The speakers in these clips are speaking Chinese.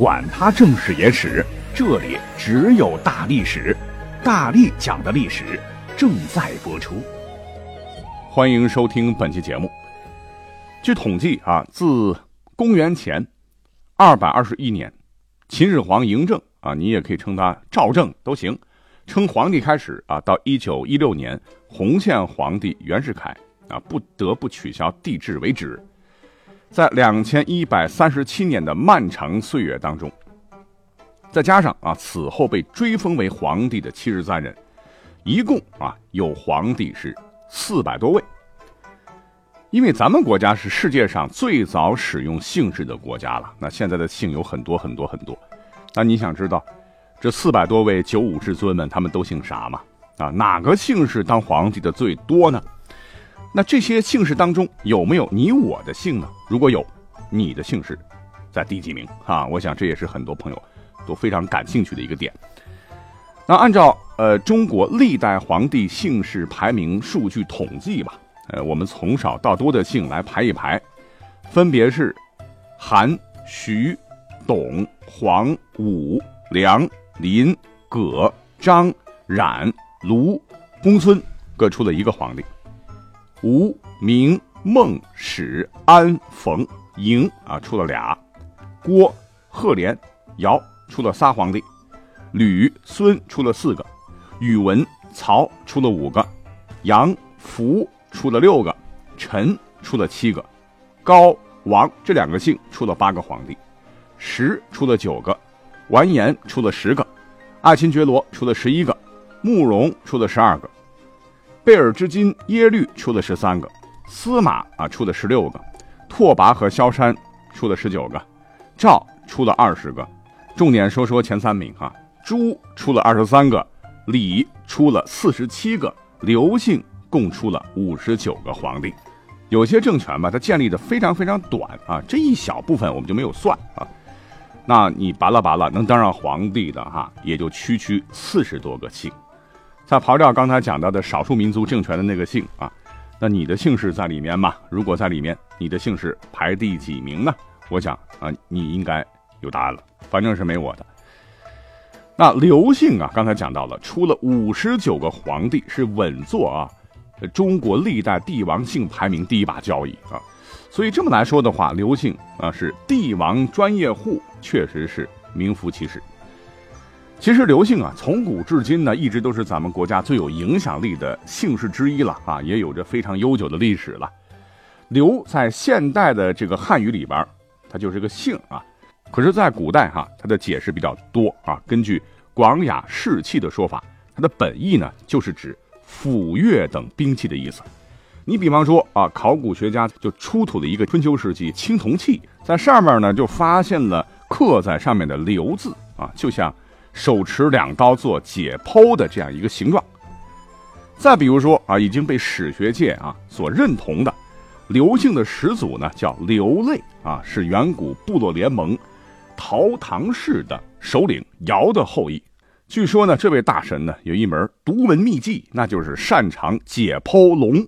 管他正史野史。这里只有大历史，大力讲的历史正在播出。欢迎收听本期节目。据统计啊，自公元前二百二十一年，秦始皇嬴政啊，你也可以称他赵政都行，称皇帝开始啊，到一九一六年洪宪皇帝袁世凯啊，不得不取消帝制为止，在两千一百三十七年的漫长岁月当中。再加上啊，此后被追封为皇帝的七十三人，一共啊有皇帝是四百多位。因为咱们国家是世界上最早使用姓氏的国家了，那现在的姓有很多很多很多。那你想知道这四百多位九五至尊们他们都姓啥吗？啊，哪个姓氏当皇帝的最多呢？那这些姓氏当中有没有你我的姓呢？如果有，你的姓氏在第几名？啊，我想这也是很多朋友。都非常感兴趣的一个点。那按照呃中国历代皇帝姓氏排名数据统计吧，呃，我们从少到多的姓来排一排，分别是韩、徐、董、黄、武、梁、林、葛、张、冉、卢、公孙，各出了一个皇帝。吴、明、孟、史、安、冯、嬴啊，出了俩。郭、赫连、姚。出了仨皇帝，吕孙出了四个，宇文曹出了五个，杨福出了六个，陈出了七个，高王这两个姓出了八个皇帝，石出了九个，完颜出了十个，爱新觉罗出了十一个，慕容出了十二个，贝尔之金耶律出了十三个，司马啊出了十六个，拓跋和萧山出了十九个，赵出了二十个。重点说说前三名哈，朱出了二十三个，李出了四十七个，刘姓共出了五十九个皇帝。有些政权吧，它建立的非常非常短啊，这一小部分我们就没有算啊。那你拔了拔了，能当上皇帝的哈，也就区区四十多个姓。再刨掉刚才讲到的少数民族政权的那个姓啊，那你的姓氏在里面吗？如果在里面，你的姓氏排第几名呢？我想啊，你应该有答案了。反正是没我的。那刘姓啊，刚才讲到了，出了五十九个皇帝，是稳坐啊中国历代帝王姓排名第一把交椅啊。所以这么来说的话，刘姓啊是帝王专业户，确实是名副其实。其实刘姓啊，从古至今呢，一直都是咱们国家最有影响力的姓氏之一了啊，也有着非常悠久的历史了。刘在现代的这个汉语里边，它就是个姓啊。可是，在古代哈，它的解释比较多啊。根据广雅士气的说法，它的本意呢，就是指斧钺等兵器的意思。你比方说啊，考古学家就出土了一个春秋时期青铜器，在上面呢就发现了刻在上面的“刘”字啊，就像手持两刀做解剖的这样一个形状。再比如说啊，已经被史学界啊所认同的刘姓的始祖呢，叫刘类啊，是远古部落联盟。陶唐氏的首领尧的后裔，据说呢，这位大神呢有一门独门秘技，那就是擅长解剖龙。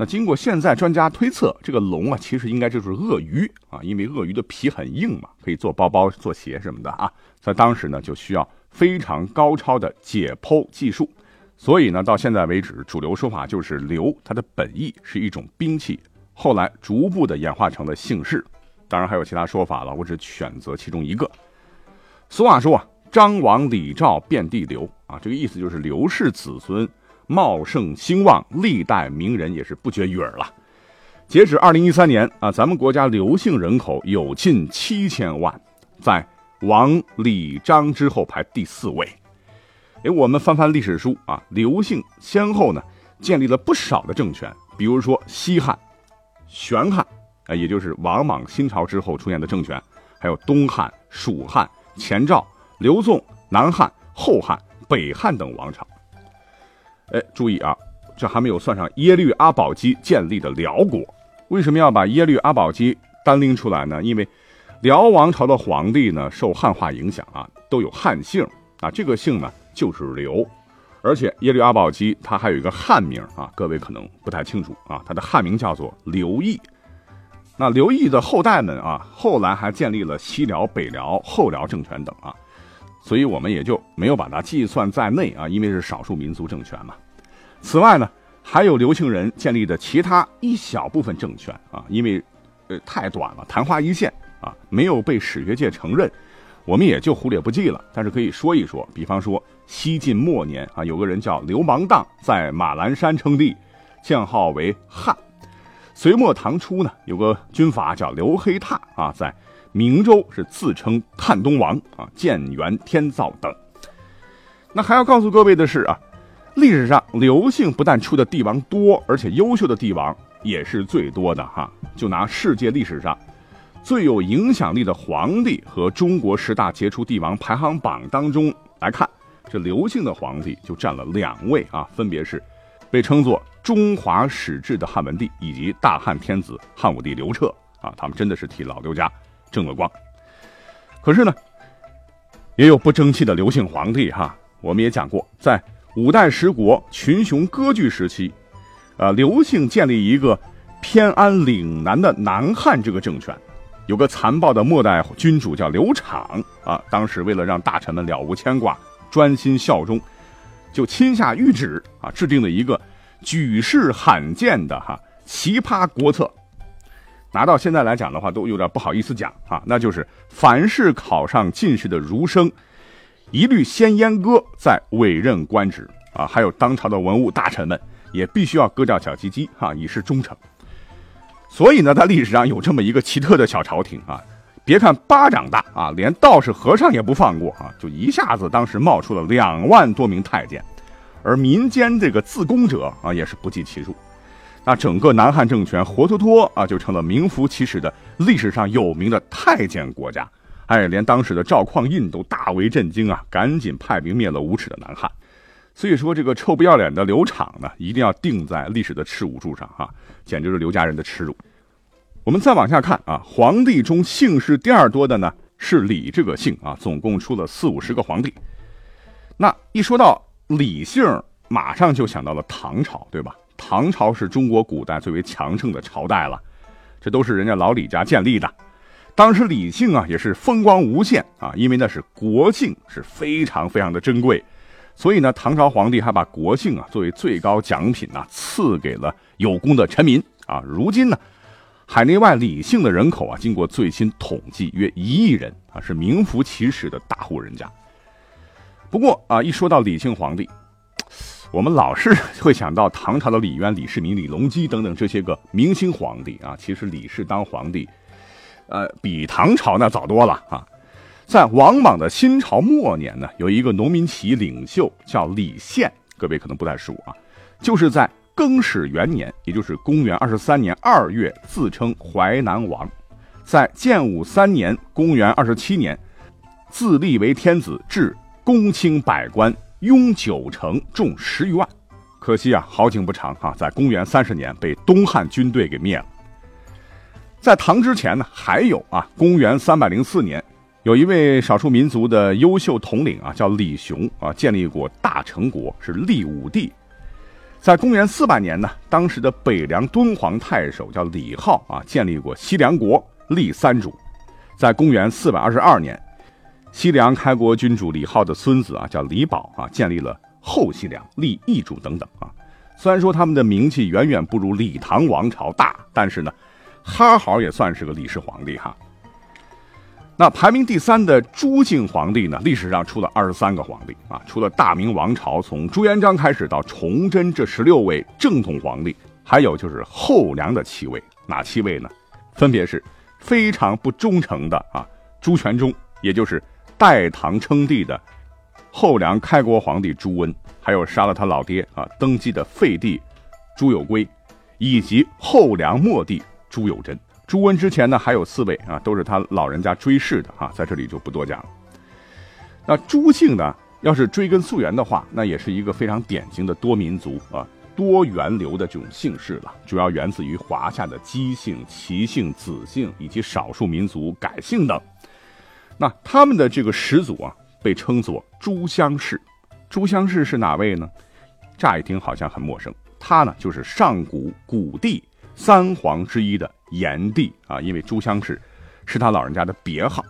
那经过现在专家推测，这个龙啊，其实应该就是鳄鱼啊，因为鳄鱼的皮很硬嘛，可以做包包、做鞋什么的啊。在当时呢，就需要非常高超的解剖技术，所以呢，到现在为止，主流说法就是刘它的本意是一种兵器，后来逐步的演化成了姓氏。当然还有其他说法了，我只选择其中一个。俗话说啊，张王李赵遍地刘啊，这个意思就是刘氏子孙茂盛兴旺，历代名人也是不绝于耳了。截止二零一三年啊，咱们国家刘姓人口有近七千万，在王李张之后排第四位。哎，我们翻翻历史书啊，刘姓先后呢建立了不少的政权，比如说西汉、玄汉。啊，也就是王莽新朝之后出现的政权，还有东汉、蜀汉、前赵、刘宋、南汉、后汉、北汉等王朝。哎，注意啊，这还没有算上耶律阿保机建立的辽国。为什么要把耶律阿保机单拎出来呢？因为辽王朝的皇帝呢，受汉化影响啊，都有汉姓啊，这个姓呢就是刘。而且耶律阿保机他还有一个汉名啊，各位可能不太清楚啊，他的汉名叫做刘毅。那刘毅的后代们啊，后来还建立了西辽、北辽、后辽政权等啊，所以我们也就没有把它计算在内啊，因为是少数民族政权嘛。此外呢，还有刘姓人建立的其他一小部分政权啊，因为呃太短了，昙花一现啊，没有被史学界承认。我们也就忽略不计了，但是可以说一说，比方说西晋末年啊，有个人叫刘芒荡，在马栏山称帝，建号为汉。隋末唐初呢，有个军阀叫刘黑闼啊，在明州是自称探东王啊，建元天造等。那还要告诉各位的是啊，历史上刘姓不但出的帝王多，而且优秀的帝王也是最多的哈。就拿世界历史上。最有影响力的皇帝和中国十大杰出帝王排行榜当中来看，这刘姓的皇帝就占了两位啊，分别是被称作中华始制的汉文帝以及大汉天子汉武帝刘彻啊，他们真的是替老刘家争了光。可是呢，也有不争气的刘姓皇帝哈，我们也讲过，在五代十国群雄割据时期，呃，刘姓建立一个偏安岭南的南汉这个政权。有个残暴的末代君主叫刘昶啊，当时为了让大臣们了无牵挂、专心效忠，就亲下谕旨啊，制定了一个举世罕见的哈奇葩国策。拿到现在来讲的话，都有点不好意思讲啊，那就是凡是考上进士的儒生，一律先阉割，再委任官职啊。还有当朝的文武大臣们，也必须要割掉小鸡鸡哈，以示忠诚。所以呢，在历史上有这么一个奇特的小朝廷啊，别看巴掌大啊，连道士和尚也不放过啊，就一下子当时冒出了两万多名太监，而民间这个自宫者啊也是不计其数，那整个南汉政权活脱脱啊就成了名副其实的历史上有名的太监国家，哎，连当时的赵匡胤都大为震惊啊，赶紧派兵灭了无耻的南汉。所以说，这个臭不要脸的刘昶呢，一定要定在历史的耻辱柱上啊，简直是刘家人的耻辱。我们再往下看啊，皇帝中姓氏第二多的呢是李这个姓啊，总共出了四五十个皇帝。那一说到李姓，马上就想到了唐朝，对吧？唐朝是中国古代最为强盛的朝代了，这都是人家老李家建立的。当时李姓啊也是风光无限啊，因为那是国姓，是非常非常的珍贵。所以呢，唐朝皇帝还把国姓啊作为最高奖品呢赐给了有功的臣民啊。如今呢，海内外李姓的人口啊，经过最新统计约一亿人啊，是名副其实的大户人家。不过啊，一说到李姓皇帝，我们老是会想到唐朝的李渊、李世民、李隆基等等这些个明星皇帝啊。其实李氏当皇帝，呃，比唐朝那早多了啊。在王莽的新朝末年呢，有一个农民起义领袖叫李宪，各位可能不太熟啊，就是在更始元年，也就是公元二十三年二月，自称淮南王，在建武三年，公元二十七年，自立为天子，至公卿百官，拥九城，众十余万。可惜啊，好景不长啊，在公元三十年被东汉军队给灭了。在唐之前呢，还有啊，公元三百零四年。有一位少数民族的优秀统领啊，叫李雄啊，建立过大成国，是立武帝。在公元四百年呢，当时的北凉敦煌太守叫李浩啊，建立过西凉国，立三主。在公元四百二十二年，西凉开国君主李浩的孙子啊，叫李宝啊，建立了后西凉，立义主等等啊。虽然说他们的名气远远不如李唐王朝大，但是呢，哈好也算是个李氏皇帝哈。那排名第三的朱姓皇帝呢？历史上出了二十三个皇帝啊，除了大明王朝从朱元璋开始到崇祯这十六位正统皇帝，还有就是后梁的七位，哪七位呢？分别是非常不忠诚的啊朱全忠，也就是代唐称帝的后梁开国皇帝朱温，还有杀了他老爹啊登基的废帝朱友圭，以及后梁末帝朱友贞。朱温之前呢，还有四位啊，都是他老人家追谥的啊，在这里就不多讲了。那朱姓呢，要是追根溯源的话，那也是一个非常典型的多民族啊、多源流的这种姓氏了。主要源自于华夏的姬姓、齐姓、子姓以及少数民族改姓等。那他们的这个始祖啊，被称作朱襄氏。朱襄氏是哪位呢？乍一听好像很陌生，他呢就是上古古帝三皇之一的炎帝啊，因为朱襄氏是他老人家的别号。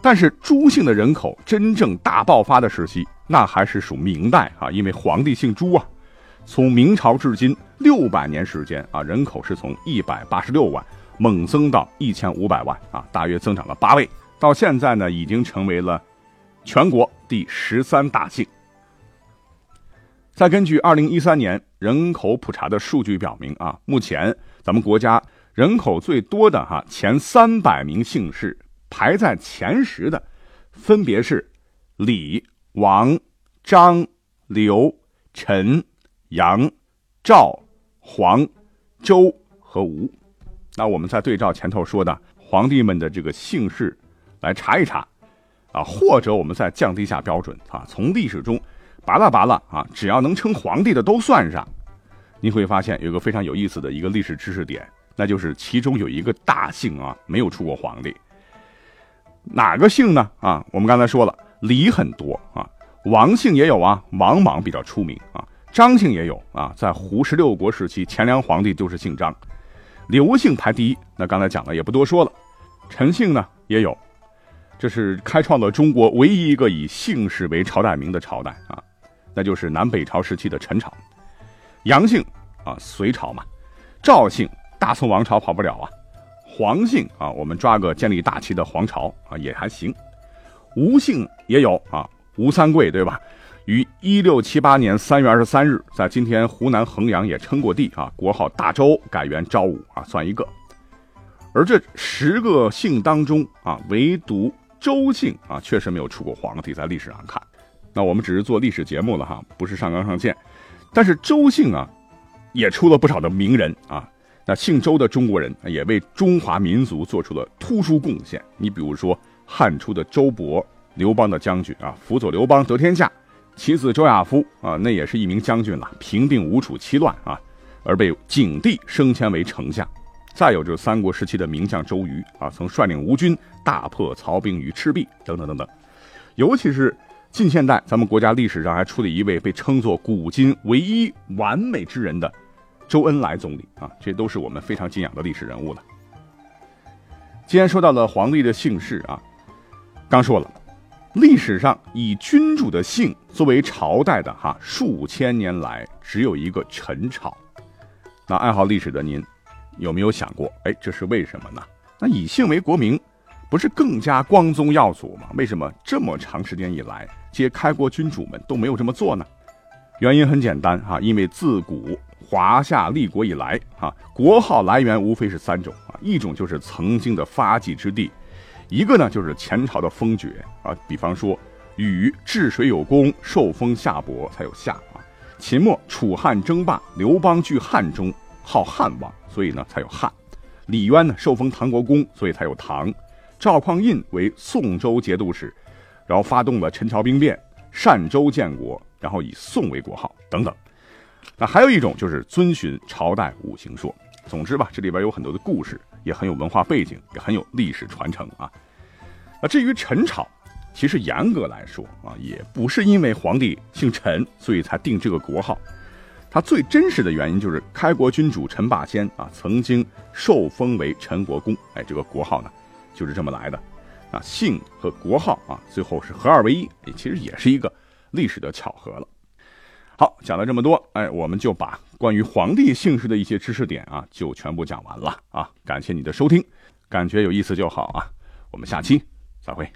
但是朱姓的人口真正大爆发的时期，那还是属明代啊，因为皇帝姓朱啊。从明朝至今六百年时间啊，人口是从一百八十六万猛增到一千五百万啊，大约增长了八倍。到现在呢，已经成为了全国第十三大姓。再根据二零一三年人口普查的数据表明啊，目前咱们国家人口最多的哈前三百名姓氏，排在前十的，分别是李、王、张、刘、陈、杨、赵、黄、周和吴。那我们再对照前头说的皇帝们的这个姓氏来查一查，啊，或者我们再降低一下标准啊，从历史中。拔拉拔拉啊，只要能称皇帝的都算上。你会发现有个非常有意思的一个历史知识点，那就是其中有一个大姓啊没有出过皇帝。哪个姓呢？啊，我们刚才说了，李很多啊，王姓也有啊，王莽比较出名啊，张姓也有啊，在胡十六国时期，前梁皇帝就是姓张。刘姓排第一，那刚才讲了也不多说了。陈姓呢也有，这是开创了中国唯一一个以姓氏为朝代名的朝代啊。那就是南北朝时期的陈朝，杨姓啊，隋朝嘛；赵姓，大宋王朝跑不了啊；黄姓啊，我们抓个建立大齐的黄朝啊也还行；吴姓也有啊，吴三桂对吧？于一六七八年三月二十三日，在今天湖南衡阳也称过帝啊，国号大周，改元昭武啊，算一个。而这十个姓当中啊，唯独周姓啊，确实没有出过皇帝，在历史上看。那我们只是做历史节目了哈，不是上纲上线。但是周姓啊，也出了不少的名人啊。那姓周的中国人也为中华民族做出了突出贡献。你比如说汉初的周勃，刘邦的将军啊，辅佐刘邦得天下。其子周亚夫啊，那也是一名将军了，平定吴楚七乱啊，而被景帝升迁为丞相。再有就是三国时期的名将周瑜啊，曾率领吴军大破曹兵于赤壁等等等等。尤其是。近现代，咱们国家历史上还出了一位被称作古今唯一完美之人的周恩来总理啊，这都是我们非常敬仰的历史人物了。既然说到了皇帝的姓氏啊，刚说了，历史上以君主的姓作为朝代的哈，数千年来只有一个陈朝。那爱好历史的您，有没有想过，哎，这是为什么呢？那以姓为国名。不是更加光宗耀祖吗？为什么这么长时间以来，这些开国君主们都没有这么做呢？原因很简单哈，因为自古华夏立国以来啊，国号来源无非是三种啊，一种就是曾经的发迹之地，一个呢就是前朝的封爵啊，比方说禹治水有功，受封夏伯才有夏啊；秦末楚汉争霸，刘邦据汉中，号汉王，所以呢才有汉；李渊呢受封唐国公，所以才有唐。赵匡胤为宋州节度使，然后发动了陈桥兵变，善州建国，然后以宋为国号等等。那还有一种就是遵循朝代五行说。总之吧，这里边有很多的故事，也很有文化背景，也很有历史传承啊。那至于陈朝，其实严格来说啊，也不是因为皇帝姓陈，所以才定这个国号。它最真实的原因就是开国君主陈霸先啊，曾经受封为陈国公，哎，这个国号呢。就是这么来的，啊，姓和国号啊，最后是合二为一，其实也是一个历史的巧合了。好，讲了这么多，哎，我们就把关于皇帝姓氏的一些知识点啊，就全部讲完了啊。感谢你的收听，感觉有意思就好啊。我们下期再会。